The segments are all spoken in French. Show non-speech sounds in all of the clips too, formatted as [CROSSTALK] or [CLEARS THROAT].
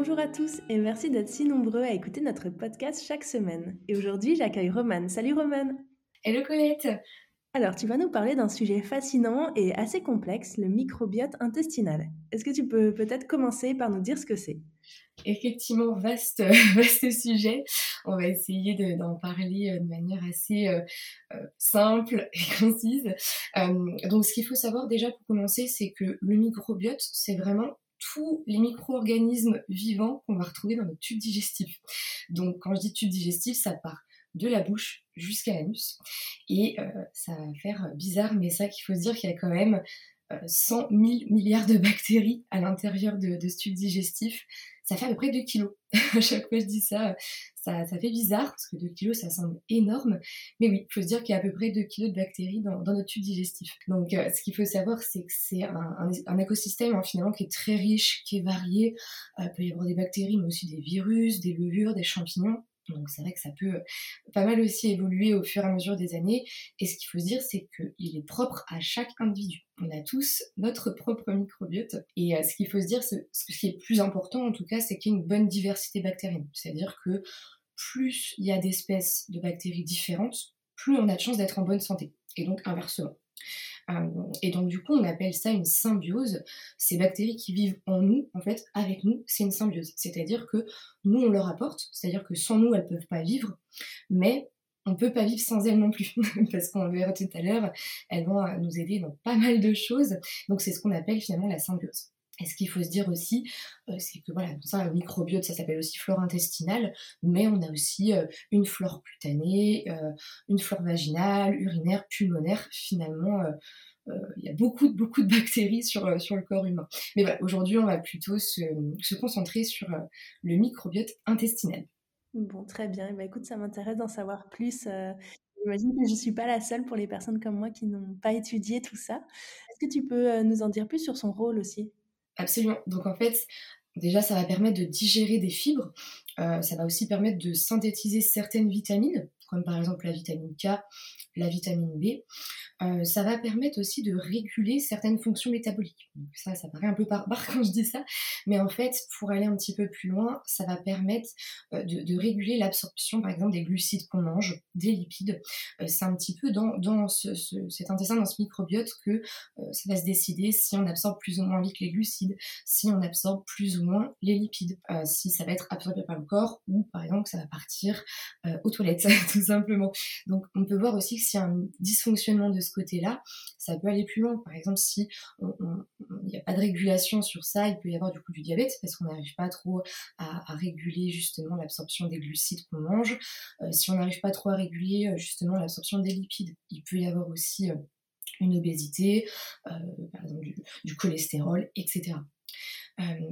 Bonjour à tous et merci d'être si nombreux à écouter notre podcast chaque semaine. Et aujourd'hui, j'accueille Romane. Salut Romane Hello Colette Alors, tu vas nous parler d'un sujet fascinant et assez complexe, le microbiote intestinal. Est-ce que tu peux peut-être commencer par nous dire ce que c'est? Effectivement, vaste, [LAUGHS] vaste sujet. On va essayer d'en parler euh, de manière assez euh, euh, simple [LAUGHS] et concise. donc, ce qu'il faut savoir déjà pour commencer, c'est que le microbiote, c'est vraiment tous les micro-organismes vivants qu'on va retrouver dans notre tube digestif. Donc quand je dis tube digestif, ça part de la bouche jusqu'à l'anus. Et euh, ça va faire bizarre, mais ça qu'il faut se dire qu'il y a quand même 100 000 milliards de bactéries à l'intérieur de, ce tube digestif. Ça fait à peu près 2 kilos. [LAUGHS] à chaque fois que je dis ça, ça, fait bizarre, parce que 2 kilos, ça semble énorme. Mais oui, il faut se dire qu'il y a à peu près 2 kilos de bactéries dans, notre tube digestif. Donc, euh, ce qu'il faut savoir, c'est que c'est un, écosystème hein, finalement qui est très riche, qui est varié. Euh, il peut y avoir des bactéries, mais aussi des virus, des levures, des champignons. Donc c'est vrai que ça peut euh, pas mal aussi évoluer au fur et à mesure des années. Et ce qu'il faut se dire, c'est qu'il est propre à chaque individu. On a tous notre propre microbiote. Et euh, ce qu'il faut se dire, ce qui est plus important en tout cas, c'est qu'il y a une bonne diversité bactérienne. C'est-à-dire que plus il y a d'espèces de bactéries différentes, plus on a de chances d'être en bonne santé. Et donc inversement. Euh, et donc du coup, on appelle ça une symbiose. Ces bactéries qui vivent en nous, en fait, avec nous, c'est une symbiose. C'est-à-dire que nous, on leur apporte, c'est-à-dire que sans nous, elles peuvent pas vivre, mais on peut pas vivre sans elles non plus, [LAUGHS] parce qu'on le verra tout à l'heure, elles vont euh, nous aider dans pas mal de choses. Donc c'est ce qu'on appelle finalement la symbiose. Et ce qu'il faut se dire aussi, euh, c'est que voilà, ça, le microbiote, ça s'appelle aussi flore intestinale, mais on a aussi une flore cutanée, une flore vaginale, urinaire, pulmonaire. Finalement, euh, il y a beaucoup, beaucoup de bactéries sur, euh, sur le corps humain. Mais voilà, aujourd'hui, on va plutôt se, se concentrer sur euh, le microbiote intestinal. Bon, très bien. Bah, écoute, ça m'intéresse d'en savoir plus. J'imagine que je ne suis pas la seule pour les personnes comme moi qui n'ont pas étudié tout ça. Est-ce que tu peux nous en dire plus sur son rôle aussi? Absolument. Donc en fait, déjà, ça va permettre de digérer des fibres. Ça va aussi permettre de synthétiser certaines vitamines, comme par exemple la vitamine K, la vitamine B. Euh, ça va permettre aussi de réguler certaines fonctions métaboliques. Ça, ça paraît un peu barbare [LAUGHS] quand je dis ça, mais en fait, pour aller un petit peu plus loin, ça va permettre euh, de, réguler l'absorption, par exemple, des glucides qu'on mange, des lipides. Euh, c'est un petit peu dans, dans cet intestin, dans ce microbiote, que ça va se décider si on absorbe plus ou moins vite les glucides, si on absorbe plus ou moins les lipides, si ça va être absorbé par le corps ou, par exemple, ça va partir aux toilettes, [LAUGHS] tout simplement. Donc, on peut voir aussi que s'il y a un dysfonctionnement de ce côté-là, ça peut aller plus loin. Par exemple, si il n'y a pas de régulation sur ça, il peut y avoir du coup du diabète parce qu'on n'arrive pas trop à, réguler justement l'absorption des glucides qu'on mange. Euh, si on n'arrive pas trop à réguler euh, justement l'absorption des lipides, il peut y avoir aussi euh, une obésité, par exemple du, cholestérol, etc.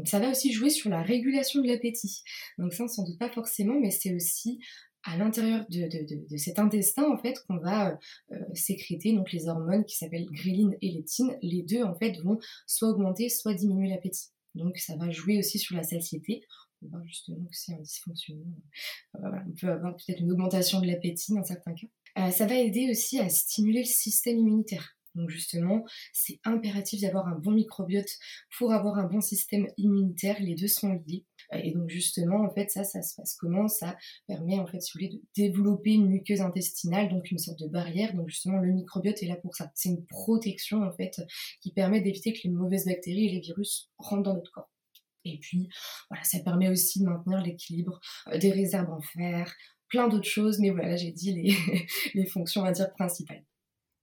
ça va aussi jouer sur la régulation de l'appétit. Donc ça, sans doute pas forcément, mais c'est aussi à l'intérieur de, cet intestin en fait qu'on va euh, euh, sécréter donc les hormones qui s'appellent gréline et leptine. Les deux en fait vont soit augmenter, soit diminuer l'appétit. Donc ça va jouer aussi sur la satiété. On voit justement que c'est un dysfonctionnement. Euh, on peut avoir peut-être une augmentation de l'appétit dans certains cas. ça va aider aussi à stimuler le système immunitaire. Donc justement, c'est impératif d'avoir un bon microbiote pour avoir un bon système immunitaire. Les deux sont liés. Et donc justement, en fait, ça, ça se passe comment? Ça permet, en fait, si vous voulez, de développer une muqueuse intestinale, donc une sorte de barrière. Donc justement, le microbiote est là pour ça. C'est une protection, en fait, qui permet d'éviter que les mauvaises bactéries et les virus rentrent dans notre corps. Et puis, voilà, ça permet aussi de maintenir l'équilibre euh, des réserves en fer, plein d'autres choses. Mais voilà, j'ai dit les, [LAUGHS] fonctions, on va dire, principales.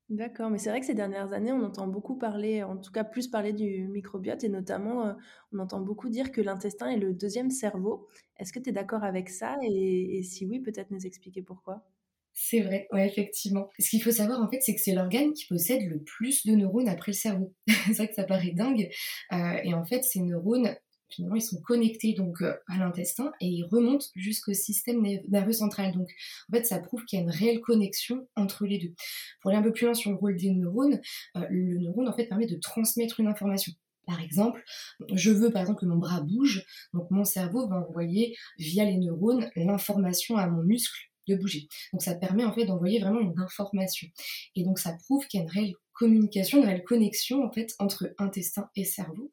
D'accord, mais c'est vrai que ces dernières années, on entend beaucoup parler, en tout cas plus parler du microbiote, et notamment, euh, on entend beaucoup dire que l'intestin est le deuxième cerveau. Est-ce que tu es d'accord avec ça et, si oui, peut-être nous expliquer pourquoi? C'est vrai, ouais, effectivement. Ce qu'il faut savoir, en fait, c'est que c'est l'organe qui possède le plus de neurones après le cerveau. [LAUGHS] c'est vrai que ça paraît dingue. Euh, et en fait, ces neurones, finalement, ils sont connectés donc euh, à l'intestin et ils remontent jusqu'au système nerveux central. Donc, en fait, ça prouve qu'il y a une réelle connexion entre les deux. Pour aller un peu plus loin sur le rôle des neurones, euh, le neurone en fait permet de transmettre une information. Par exemple, je veux par exemple que mon bras bouge, donc mon cerveau va envoyer via les neurones l'information à mon muscle de bouger. Donc ça permet en fait d'envoyer vraiment une information. Et donc ça prouve qu'il y a une réelle communication, une réelle connexion en fait entre intestin et cerveau.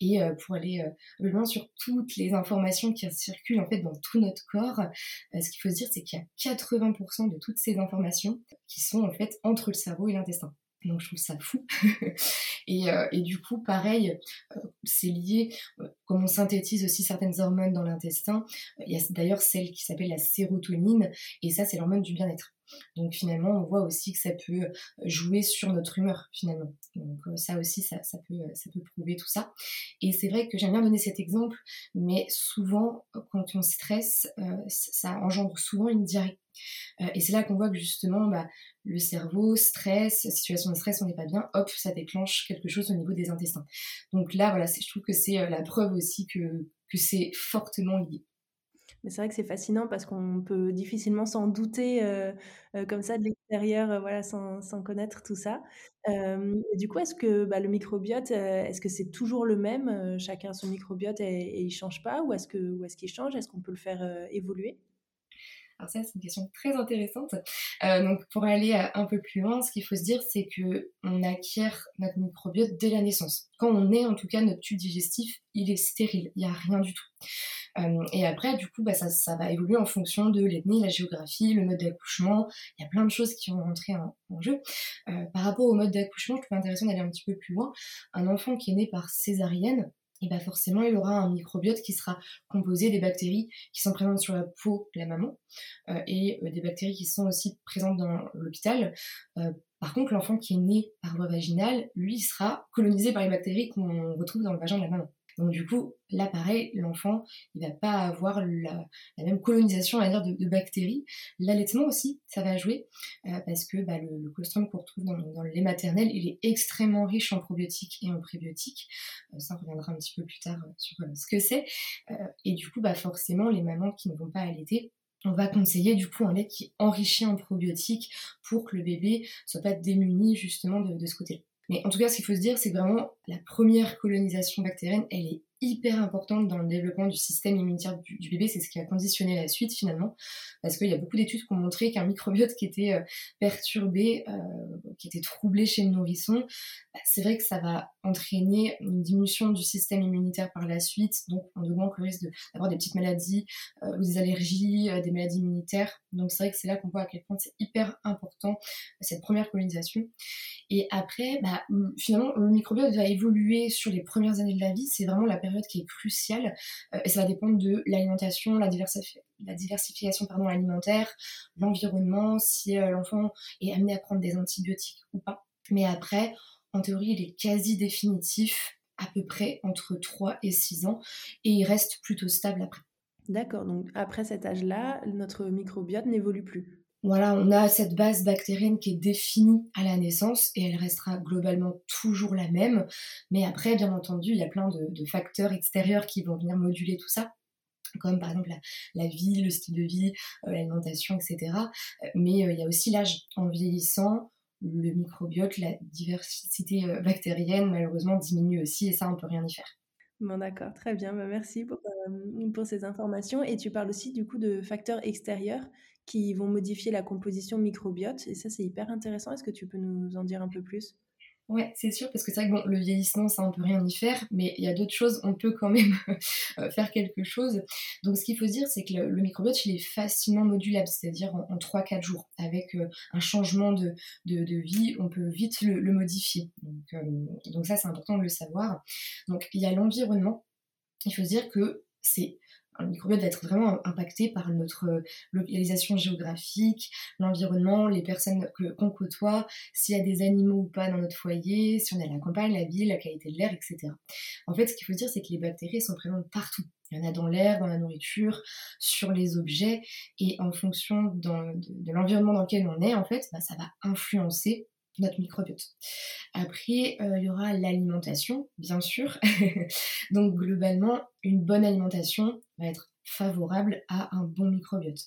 Et euh, pour aller euh, loin sur toutes les informations qui circulent en fait dans tout notre corps, euh, ce qu'il faut se dire c'est qu'il y a 80% de toutes ces informations qui sont en fait entre le cerveau et l'intestin. Donc je trouve ça fou. [LAUGHS] et, euh, et, du coup, pareil, euh, c'est lié, euh, comme on synthétise aussi certaines hormones dans l'intestin, il y a d'ailleurs celle qui s'appelle la sérotonine, et ça c'est l'hormone du bien-être. Donc finalement, on voit aussi que ça peut jouer sur notre humeur finalement. Donc ça aussi, ça, ça, peut, ça peut prouver tout ça. Et c'est vrai que j'aime bien donner cet exemple, mais souvent, quand on stresse, ça engendre souvent une diarrhée. Et c'est là qu'on voit que justement, bah, le cerveau, stress, situation de stress, on n'est pas bien, hop, ça déclenche quelque chose au niveau des intestins. Donc là, voilà, je trouve que c'est euh, la preuve aussi que, que c'est fortement lié. Mais c'est vrai que c'est fascinant parce qu'on peut difficilement s'en douter euh, euh, comme ça de l'extérieur, voilà, sans, sans, connaître tout ça. du coup, est-ce que bah, le microbiote, est-ce que c'est toujours le même Chacun son microbiote et, et il change pas Ou est-ce que, est qu'il change? Est-ce qu'on peut le faire évoluer? Alors ça, c'est une question très intéressante. Euh, donc pour aller euh, un peu plus loin, ce qu'il faut se dire, c'est que on acquiert notre microbiote dès la naissance. Quand on est, en tout cas, notre tube digestif, il est stérile, il n'y a rien du tout. Euh, et après, du coup, bah, ça, ça, va évoluer en fonction de l'ethnie, la géographie, le mode d'accouchement. Il y a plein de choses qui vont rentrer en, en jeu. par rapport au mode d'accouchement, je trouve intéressant d'aller un petit peu plus loin. Un enfant qui est né par césarienne, et bah forcément il aura un microbiote qui sera composé des bactéries qui sont présentes sur la peau de la maman euh, et euh, des bactéries qui sont aussi présentes dans l'hôpital. Euh, par contre, l'enfant qui est né par voie vaginale, lui, sera colonisé par les bactéries qu'on retrouve dans le vagin de la maman. Donc du coup, là pareil, l'enfant, il va pas avoir la, même colonisation, à dire, de, bactéries. L'allaitement aussi, ça va jouer, euh, parce que bah, le, colostrum qu'on retrouve dans, dans, le lait maternel, il est extrêmement riche en probiotiques et en prébiotiques. Euh, ça, on reviendra un petit peu plus tard euh, sur ce que c'est. et du coup, bah, forcément, les mamans qui ne vont pas allaiter, on va conseiller du coup un lait qui est enrichi en probiotiques pour que le bébé soit pas démuni justement de, de ce côté-là. Mais en tout cas, ce qu'il faut se dire, c'est vraiment la première colonisation bactérienne, elle est hyper importante dans le développement du système immunitaire du, bébé. C'est ce qui a conditionné la suite finalement, parce qu'il y a beaucoup d'études qui ont montré qu'un microbiote qui était euh, perturbé, euh, qui était troublé chez le nourrisson, bah, c'est vrai que ça va entraîner une diminution du système immunitaire par la suite. Donc on augmente le risque d'avoir des petites maladies euh, ou des allergies, des maladies immunitaires. Donc c'est vrai que c'est là qu'on voit à quel point c'est hyper important cette première colonisation. Et après, bah, finalement, le microbiote va évoluer sur les premières années de la vie. C'est vraiment la période qui est cruciale euh, et ça va dépendre de l'alimentation, la, la, diversification pardon, alimentaire, l'environnement, si euh, l'enfant est amené à prendre des antibiotiques ou pas. Mais après, en théorie, il est quasi définitif à peu près entre 3 et 6 ans et il reste plutôt stable après. D'accord, donc après cet âge-là, notre microbiote n'évolue plus voilà, on a cette base bactérienne qui est définie à la naissance et elle restera globalement toujours la même. Mais après, bien entendu, il y a plein de, facteurs extérieurs qui vont venir moduler tout ça comme par exemple la, vie, le style de vie, euh, l'alimentation, etc. Mais euh, il y a aussi l'âge. En vieillissant, le microbiote, la diversité euh, bactérienne, malheureusement, diminue aussi et ça, on ne peut rien y faire. Bon, d'accord, très bien. Bah, merci pour, pour, ces informations. Et tu parles aussi du coup de facteurs extérieurs qui vont modifier la composition microbiote. Et ça, c'est hyper intéressant. Est-ce que tu peux nous en dire un peu plus? Ouais, c'est sûr, parce que c'est vrai que le vieillissement, ça, on peut rien y faire, mais il y a d'autres choses, on peut quand même [LAUGHS] euh, faire quelque chose. Donc, ce qu'il faut dire, c'est que le, microbiote, il est facilement modulable, c'est-à-dire en, 3-4 jours. Avec euh, un changement de, de, vie, on peut vite le, modifier. Donc, euh, donc ça, c'est important de le savoir. Donc, il y a l'environnement. Il faut se dire que c'est le microbiote va être vraiment impacté par notre euh, localisation géographique, l'environnement, les personnes qu'on côtoie, s'il y a des animaux ou pas dans notre foyer, si on est à la campagne, la ville, la qualité de l'air, etc. En fait, ce qu'il faut dire, c'est que les bactéries sont présentes partout. Il y en a dans l'air, dans la nourriture, sur les objets, et en fonction de, l'environnement dans lequel on est, en fait, bah, ça va influencer notre microbiote. Après, euh, il y aura l'alimentation, bien sûr. [LAUGHS] Donc globalement, une bonne alimentation va être favorable à un bon microbiote.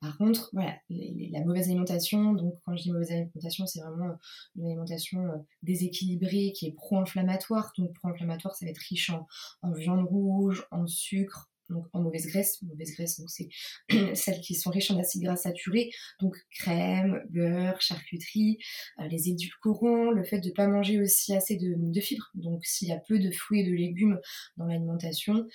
Par contre, voilà, la mauvaise alimentation, donc quand je dis mauvaise alimentation, c'est vraiment une alimentation euh, déséquilibrée qui est pro-inflammatoire. Donc pro-inflammatoire, ça va être riche en viande rouge, en sucre, donc en mauvaise graisse. Mauvaise graisse, c'est [CLEARS THROAT] celles qui sont riches en acides gras saturés, donc crème, beurre, charcuterie, euh, les édulcorants, le fait de ne pas manger aussi assez de fibres. Donc s'il y a peu de fruits et de légumes dans l'alimentation,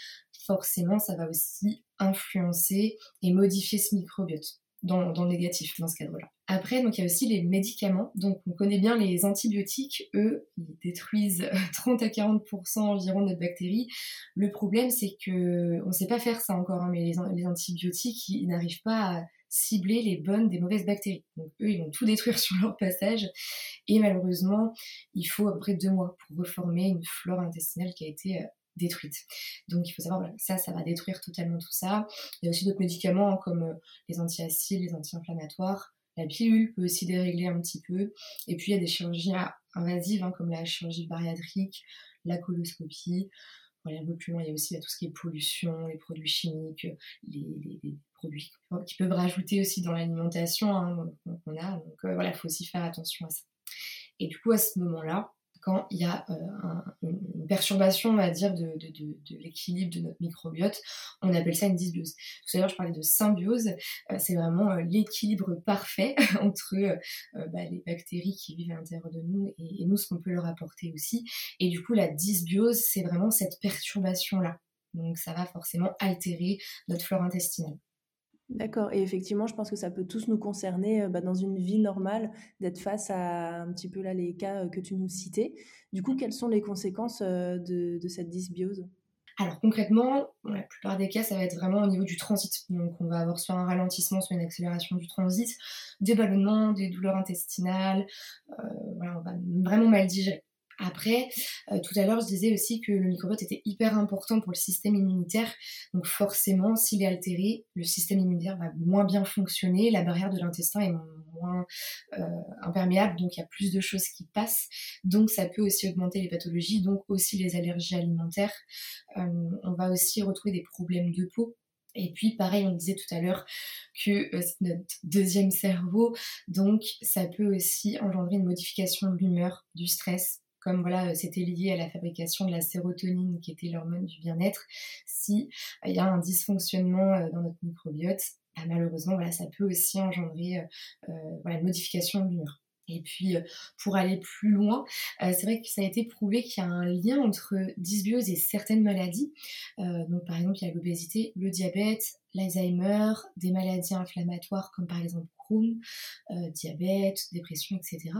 forcément ça va aussi influencer et modifier ce microbiote dans, le négatif dans ce cadre-là. Après, donc il y a aussi les médicaments. Donc on connaît bien les antibiotiques, eux, ils détruisent [LAUGHS] 30 à 40% environ de notre bactérie. Le problème, c'est que on ne sait pas faire ça encore, hein, mais les, antibiotiques, ils, n'arrivent pas à cibler les bonnes des mauvaises bactéries. Donc eux, ils vont tout détruire sur leur passage. Et malheureusement, il faut à peu près deux mois pour reformer une flore intestinale qui a été euh, détruite. Donc il faut savoir, ça, ça va détruire totalement tout ça. Il y a aussi d'autres médicaments hein, comme euh, les antiacides, les anti-inflammatoires. La pilule peut aussi dérégler un petit peu. Et puis il y a des chirurgies invasives hein, comme la chirurgie bariatrique, la coloscopie. Voilà, un peu plus loin, il y a aussi tout ce qui est pollution, les produits chimiques, les, produits qui peuvent rajouter aussi dans l'alimentation hein, qu'on a. Donc euh, voilà, il faut aussi faire attention à ça. Et du coup, à ce moment-là, quand il y a euh, perturbation, on dire, de, l'équilibre de notre microbiote. On appelle ça une dysbiose. Tout à l'heure, je parlais de symbiose. Euh, c'est vraiment euh, l'équilibre parfait [LAUGHS] entre bah, les bactéries qui vivent à l'intérieur de nous et, nous, ce qu'on peut leur apporter aussi. Et du coup, la dysbiose, c'est vraiment cette perturbation-là. Donc, ça va forcément altérer notre flore intestinale. D'accord et effectivement, je pense que ça peut tous nous concerner, bah, dans une vie normale, d'être face à un petit peu là les cas, que tu nous citais. Du coup, quelles sont les conséquences, de cette dysbiose? Alors concrètement, la plupart des cas, ça va être vraiment au niveau du transit. Donc on va avoir soit un ralentissement, soit une accélération du transit, des ballonnements, des douleurs intestinales, voilà, on va vraiment mal digérer. Après, euh, tout à l'heure, je disais aussi que le microbiote était hyper important pour le système immunitaire. Donc forcément, s'il est altéré, le système immunitaire va moins bien fonctionner, la barrière de l'intestin est moins euh, imperméable, donc il y a plus de choses qui passent. Donc ça peut aussi augmenter les pathologies, donc aussi les allergies alimentaires. Euh, on va aussi retrouver des problèmes de peau et puis, pareil, on disait tout à l'heure que c'est notre deuxième cerveau, donc ça peut aussi engendrer une modification de l'humeur, du stress, comme voilà, c'était lié à la fabrication de la sérotonine qui était l'hormone du bien-être, si il y a un dysfonctionnement dans notre microbiote, bah, malheureusement voilà, ça peut aussi engendrer voilà, une modification de l'humeur. Et puis, pour aller plus loin, c'est vrai que ça a été prouvé qu'il y a un lien entre dysbiose et certaines maladies. donc, par exemple, il y a l'obésité, le diabète, l'Alzheimer, des maladies inflammatoires comme par exemple Crohn, diabète, dépression, etc.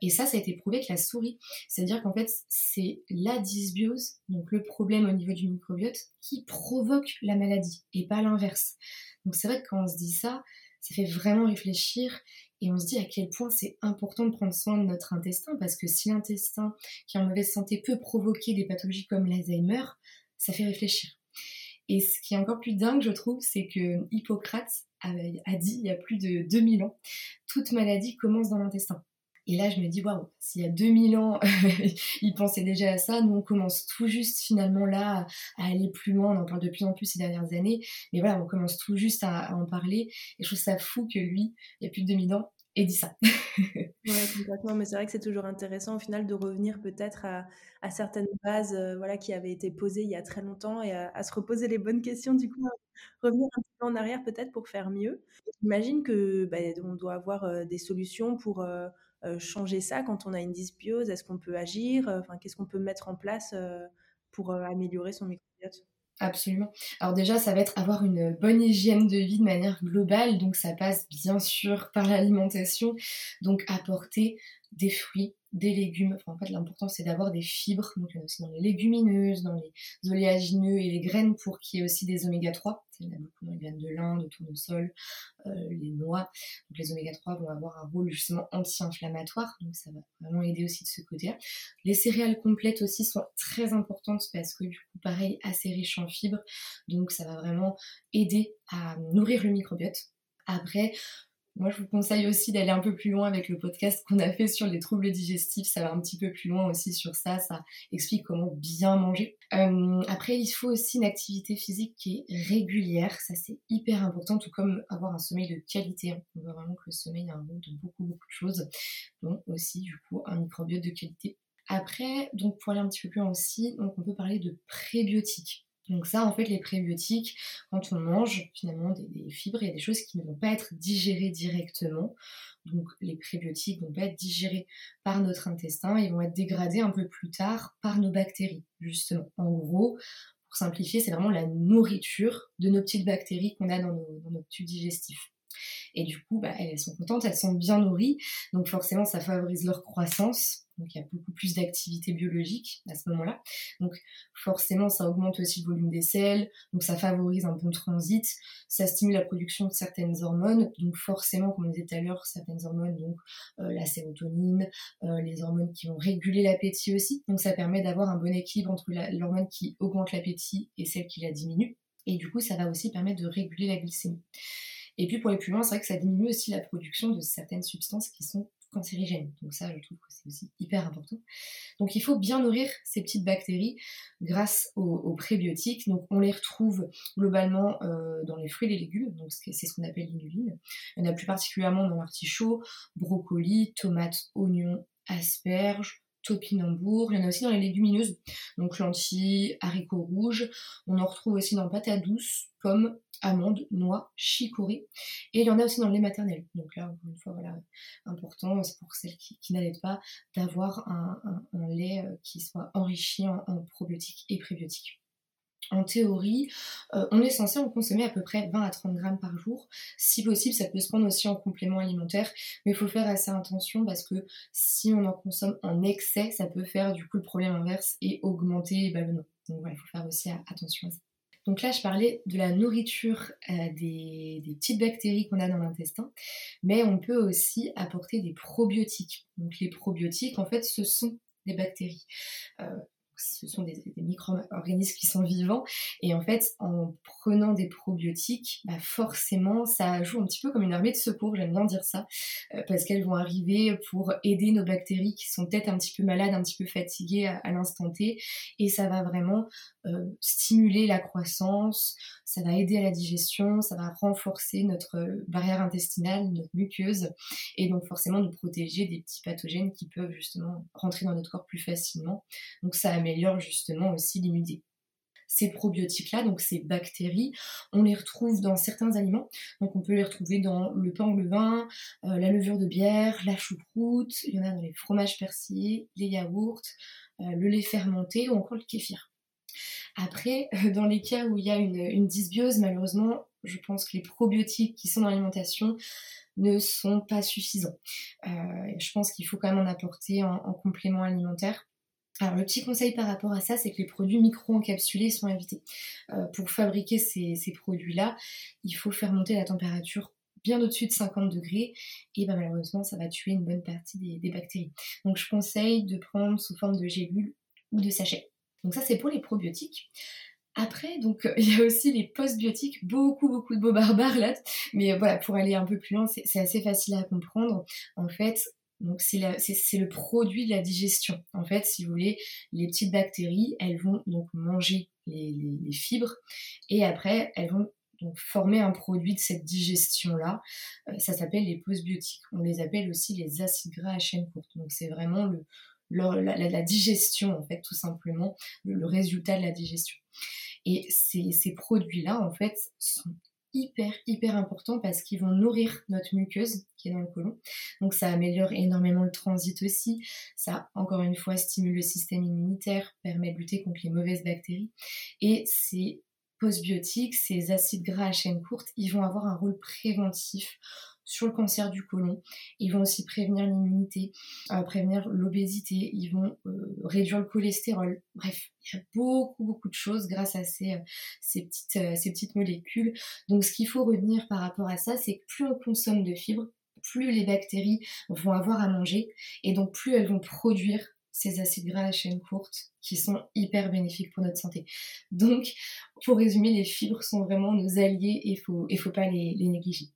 et ça, ça a été prouvé avec la souris. C'est-à-dire qu'en fait, c'est la dysbiose, donc le problème au niveau du microbiote, qui provoque la maladie et pas l'inverse. Donc, c'est vrai que quand on se dit ça, ça fait vraiment réfléchir et on se dit à quel point c'est important de prendre soin de notre intestin parce que si l'intestin qui est en mauvaise santé peut provoquer des pathologies comme l'Alzheimer, ça fait réfléchir. Et ce qui est encore plus dingue, je trouve, c'est que Hippocrate a, dit il y a plus de 2000 ans, toute maladie commence dans l'intestin. Et là, je me dis, waouh, s'il y a 2000 ans, [LAUGHS] il pensait déjà à ça, nous, on commence tout juste finalement là à aller plus loin, on en parle de plus en plus ces dernières années, mais voilà, on commence tout juste à, en parler, et je trouve ça fou que lui, il y a plus de 2000 ans, ait dit ça. [LAUGHS] ouais, complètement, mais c'est vrai que c'est toujours intéressant au final de revenir peut-être à, certaines bases euh, voilà, qui avaient été posées il y a très longtemps et à, se reposer les bonnes questions, du coup, revenir un petit peu en arrière peut-être pour faire mieux. J'imagine que bah, on doit avoir euh, des solutions pour... Euh, euh, changer ça quand on a une dysbiose Est-ce qu'on peut agir? Enfin, qu'est-ce qu'on peut mettre en place euh, pour euh, améliorer son microbiote? Absolument. Alors déjà, ça va être avoir une bonne hygiène de vie de manière globale. Donc ça passe bien sûr par l'alimentation. Donc apporter des fruits, des légumes. Enfin, en fait, l'important, c'est d'avoir des fibres. Donc, aussi dans les légumineuses, dans les oléagineux et les graines pour qu'il y ait aussi des oméga 3. Il y en a beaucoup dans les graines de lin, de tournesol, euh, les noix. Donc, les oméga 3 vont avoir un rôle justement anti-inflammatoire. Donc, ça va vraiment aider aussi de ce côté-là. Les céréales complètes aussi sont très importantes parce que, du coup, pareil, assez riches en fibres. Donc, ça va vraiment aider à nourrir le microbiote. Après, Moi, je vous conseille aussi d'aller un peu plus loin avec le podcast qu'on a fait sur les troubles digestifs. Ça va un petit peu plus loin aussi sur ça. Ça explique comment bien manger. Euh, après, il faut aussi une activité physique qui est régulière. Ça, c'est hyper important, tout comme avoir un sommeil de qualité. On veut vraiment que le sommeil ait un rôle de beaucoup, beaucoup de choses. Donc aussi, du coup, un microbiote de qualité. Après, donc pour aller un petit peu plus loin aussi, donc on peut parler de prébiotiques. Donc ça, en fait, les prébiotiques, quand on mange finalement des, fibres, il y a des choses qui ne vont pas être digérées directement. Donc les prébiotiques ne vont pas être digérés par notre intestin, ils vont être dégradés un peu plus tard par nos bactéries, justement. En gros, pour simplifier, c'est vraiment la nourriture de nos petites bactéries qu'on a dans nos, tubes digestifs. Et du coup, bah, elles sont contentes, elles sont bien nourries, donc forcément ça favorise leur croissance. Donc il y a beaucoup plus d'activité biologique à ce moment-là. Donc forcément ça augmente aussi le volume des selles, donc ça favorise un bon transit, ça stimule la production de certaines hormones. Donc forcément, comme on disait tout à l'heure, certaines hormones, donc euh, la sérotonine, euh, les hormones qui vont réguler l'appétit aussi. Donc ça permet d'avoir un bon équilibre entre l'hormone qui augmente l'appétit et celle qui la diminue. Et du coup, ça va aussi permettre de réguler la glycémie. Et puis pour les plus c'est vrai que ça diminue aussi la production de certaines substances qui sont cancérigènes. Donc ça, je trouve que c'est aussi hyper important. Donc il faut bien nourrir ces petites bactéries grâce aux, prébiotiques. Donc on les retrouve globalement euh, dans les fruits et les légumes, donc c'est ce qu'on appelle l'inuline. Il y en a plus particulièrement dans l'artichaut, brocoli, tomates, oignons, asperges, topinambour. Il y en a aussi dans les légumineuses, donc lentilles, haricots rouges. On en retrouve aussi dans patates douces, pommes, amandes, noix, chicorée. Et il y en a aussi dans le lait maternel. Donc là, encore une fois, voilà, important, c'est pour celles qui, qui pas, d'avoir un, lait euh, qui soit enrichi en, en probiotiques et prébiotiques en théorie, euh, on est censé en consommer à peu près 20 à 30 grammes par jour. Si possible, ça peut se prendre aussi en complément alimentaire, mais il faut faire assez attention parce que si on en consomme en excès, ça peut faire du coup le problème inverse et augmenter les ballonnements. Donc voilà, il faut faire aussi attention à ça. Donc là, je parlais de la nourriture euh, des, petites bactéries qu'on a dans l'intestin, mais on peut aussi apporter des probiotiques. Donc les probiotiques, en fait, ce sont des bactéries. Euh, ce sont des, micro-organismes qui sont vivants. Et en fait, en prenant des probiotiques, bah forcément, ça joue un petit peu comme une armée de secours, j'aime bien dire ça, euh, parce qu'elles vont arriver pour aider nos bactéries qui sont peut-être un petit peu malades, un petit peu fatiguées à, l'instant T. Et ça va vraiment euh, stimuler la croissance, ça va aider à la digestion, ça va renforcer notre barrière intestinale, notre muqueuse, et donc forcément nous protéger des petits pathogènes qui peuvent justement rentrer dans notre corps plus facilement. Donc ça améliore justement aussi l'immunité ces probiotiques-là, donc ces bactéries, on les retrouve dans certains aliments. Donc on peut les retrouver dans le pain au levain, euh, la levure de bière, la choucroute, il y en a dans les fromages persillés, les yaourts, euh, le lait fermenté ou encore le kéfir. Après, [LAUGHS] dans les cas où il y a une, dysbiose, malheureusement, je pense que les probiotiques qui sont dans l'alimentation ne sont pas suffisants. Euh, je pense qu'il faut quand même en apporter en, complément alimentaire. Alors le petit conseil par rapport à ça, c'est que les produits micro-encapsulés sont évités. Euh, pour fabriquer ces, produits-là, il faut faire monter la température bien au-dessus de 50 degrés et ben, malheureusement ça va tuer une bonne partie des, des, bactéries. Donc je conseille de prendre sous forme de gélules ou de sachets. Donc ça, c'est pour les probiotiques. Après, donc, [LAUGHS] il y a aussi les postbiotiques, beaucoup, beaucoup de beaux barbares là. Mais voilà, pour aller un peu plus loin, c'est assez facile à comprendre. En fait, donc c'est le produit de la digestion. En fait, si vous voulez, les petites bactéries, elles vont donc manger les, fibres et après, elles vont donc former un produit de cette digestion-là. Euh, ça s'appelle les postbiotiques. On les appelle aussi les acides gras à chaîne courte. Donc c'est vraiment le, la, digestion, en fait, tout simplement, le, résultat de la digestion. Et ces, produits-là, en fait, sont hyper hyper importants parce qu'ils vont nourrir notre muqueuse qui est dans le côlon. Donc ça améliore énormément le transit aussi. Ça encore une fois stimule le système immunitaire, permet de lutter contre les mauvaises bactéries. Et ces postbiotiques, ces acides gras à chaîne courte, ils vont avoir un rôle préventif sur le cancer du côlon. Ils vont aussi prévenir l'immunité, euh, prévenir l'obésité, ils vont euh, réduire le cholestérol. Bref, il y a beaucoup, beaucoup de choses grâce à ces, euh, ces, petites, molécules. Donc ce qu'il faut retenir par rapport à ça, c'est que plus on consomme de fibres, plus les bactéries vont avoir à manger et donc plus elles vont produire ces acides gras à chaîne courte qui sont hyper bénéfiques pour notre santé. Donc, pour résumer, les fibres sont vraiment nos alliés et il ne faut pas les négliger.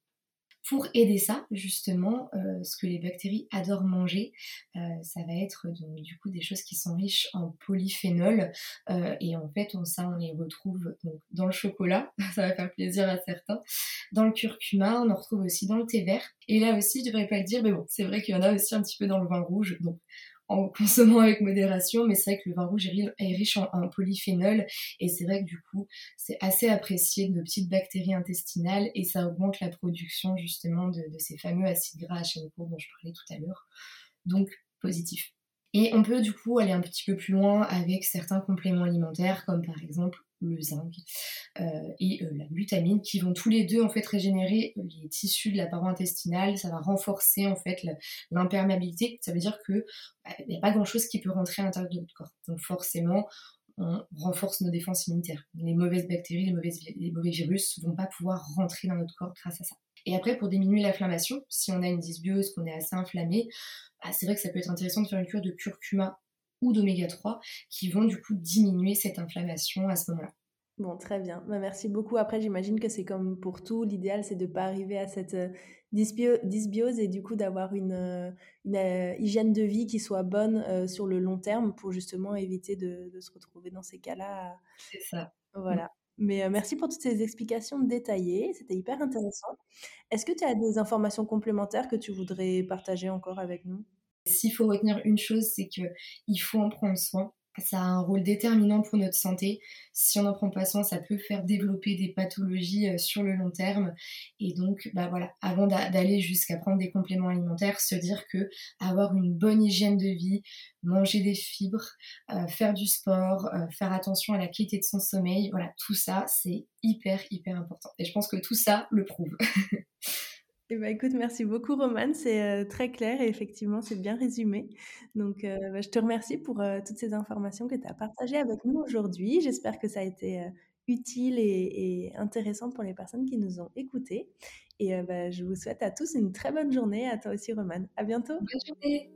Pour aider ça, justement, euh, ce que les bactéries adorent manger, euh, ça va être du coup des choses qui sont riches en polyphénol. Euh, et en fait, on, ça, on les retrouve dans le chocolat, [LAUGHS] ça va faire plaisir à certains, dans le curcuma, on en retrouve aussi dans le thé vert. Et là aussi, je devrais pas le dire, mais bon, c'est vrai qu'il y en a aussi un petit peu dans le vin rouge. Donc en consommant avec modération, mais c'est vrai que le vin rouge est riche en, polyphénol et c'est vrai que du coup c'est assez apprécié de petites bactéries intestinales et ça augmente la production justement de, ces fameux acides gras à chaîne courbe dont je parlais tout à l'heure. Donc positif. Et on peut du coup aller un petit peu plus loin avec certains compléments alimentaires comme par exemple le zinc euh, et euh, la glutamine qui vont tous les deux en fait régénérer les tissus de la paroi intestinale, ça va renforcer en fait l'imperméabilité, ça veut dire que bah, n'y a pas grand chose qui peut rentrer à l'intérieur de notre corps. Donc forcément on renforce nos défenses immunitaires. Les mauvaises bactéries, les, les mauvais virus vont pas pouvoir rentrer dans notre corps grâce à ça. Et après, pour diminuer l'inflammation, si on a une dysbiose, qu'on est assez inflammé, bah, c'est vrai que ça peut être intéressant de faire une cure de curcuma ou d'oméga 3 qui vont du coup diminuer cette inflammation à ce moment-là. Bon, très bien. Bah, merci beaucoup. Après, j'imagine que c'est comme pour tout. L'idéal, c'est de ne pas arriver à cette euh, dysbiose et du coup d'avoir une, euh, euh, hygiène de vie qui soit bonne sur le long terme pour justement éviter de, se retrouver dans ces cas-là. C'est ça. Voilà. Mais merci pour toutes ces explications détaillées. C'était hyper intéressant. Est-ce que tu as des informations complémentaires que tu voudrais partager encore avec nous? S'il faut retenir une chose, c'est qu'il faut en prendre soin. Ça a un rôle déterminant pour notre santé. Si on n'en prend pas soin, ça peut faire développer des pathologies euh, sur le long terme. Et donc, bah voilà, avant d'aller jusqu'à prendre des compléments alimentaires, se dire que avoir une bonne hygiène de vie, manger des fibres, euh, faire du sport, euh, faire attention à la qualité de son sommeil, voilà, tout ça, c'est hyper, hyper important. Et je pense que tout ça le prouve. [LAUGHS] Eh ben, écoute, merci beaucoup Romane, c'est euh, très clair et effectivement c'est bien résumé. Donc euh, bah, je te remercie pour euh, toutes ces informations que tu as partagées avec nous aujourd'hui. J'espère que ça a été utile et, intéressant pour les personnes qui nous ont écoutés. Et bah, je vous souhaite à tous une très bonne journée, à toi aussi Romane. À bientôt. Bonne journée.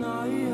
那一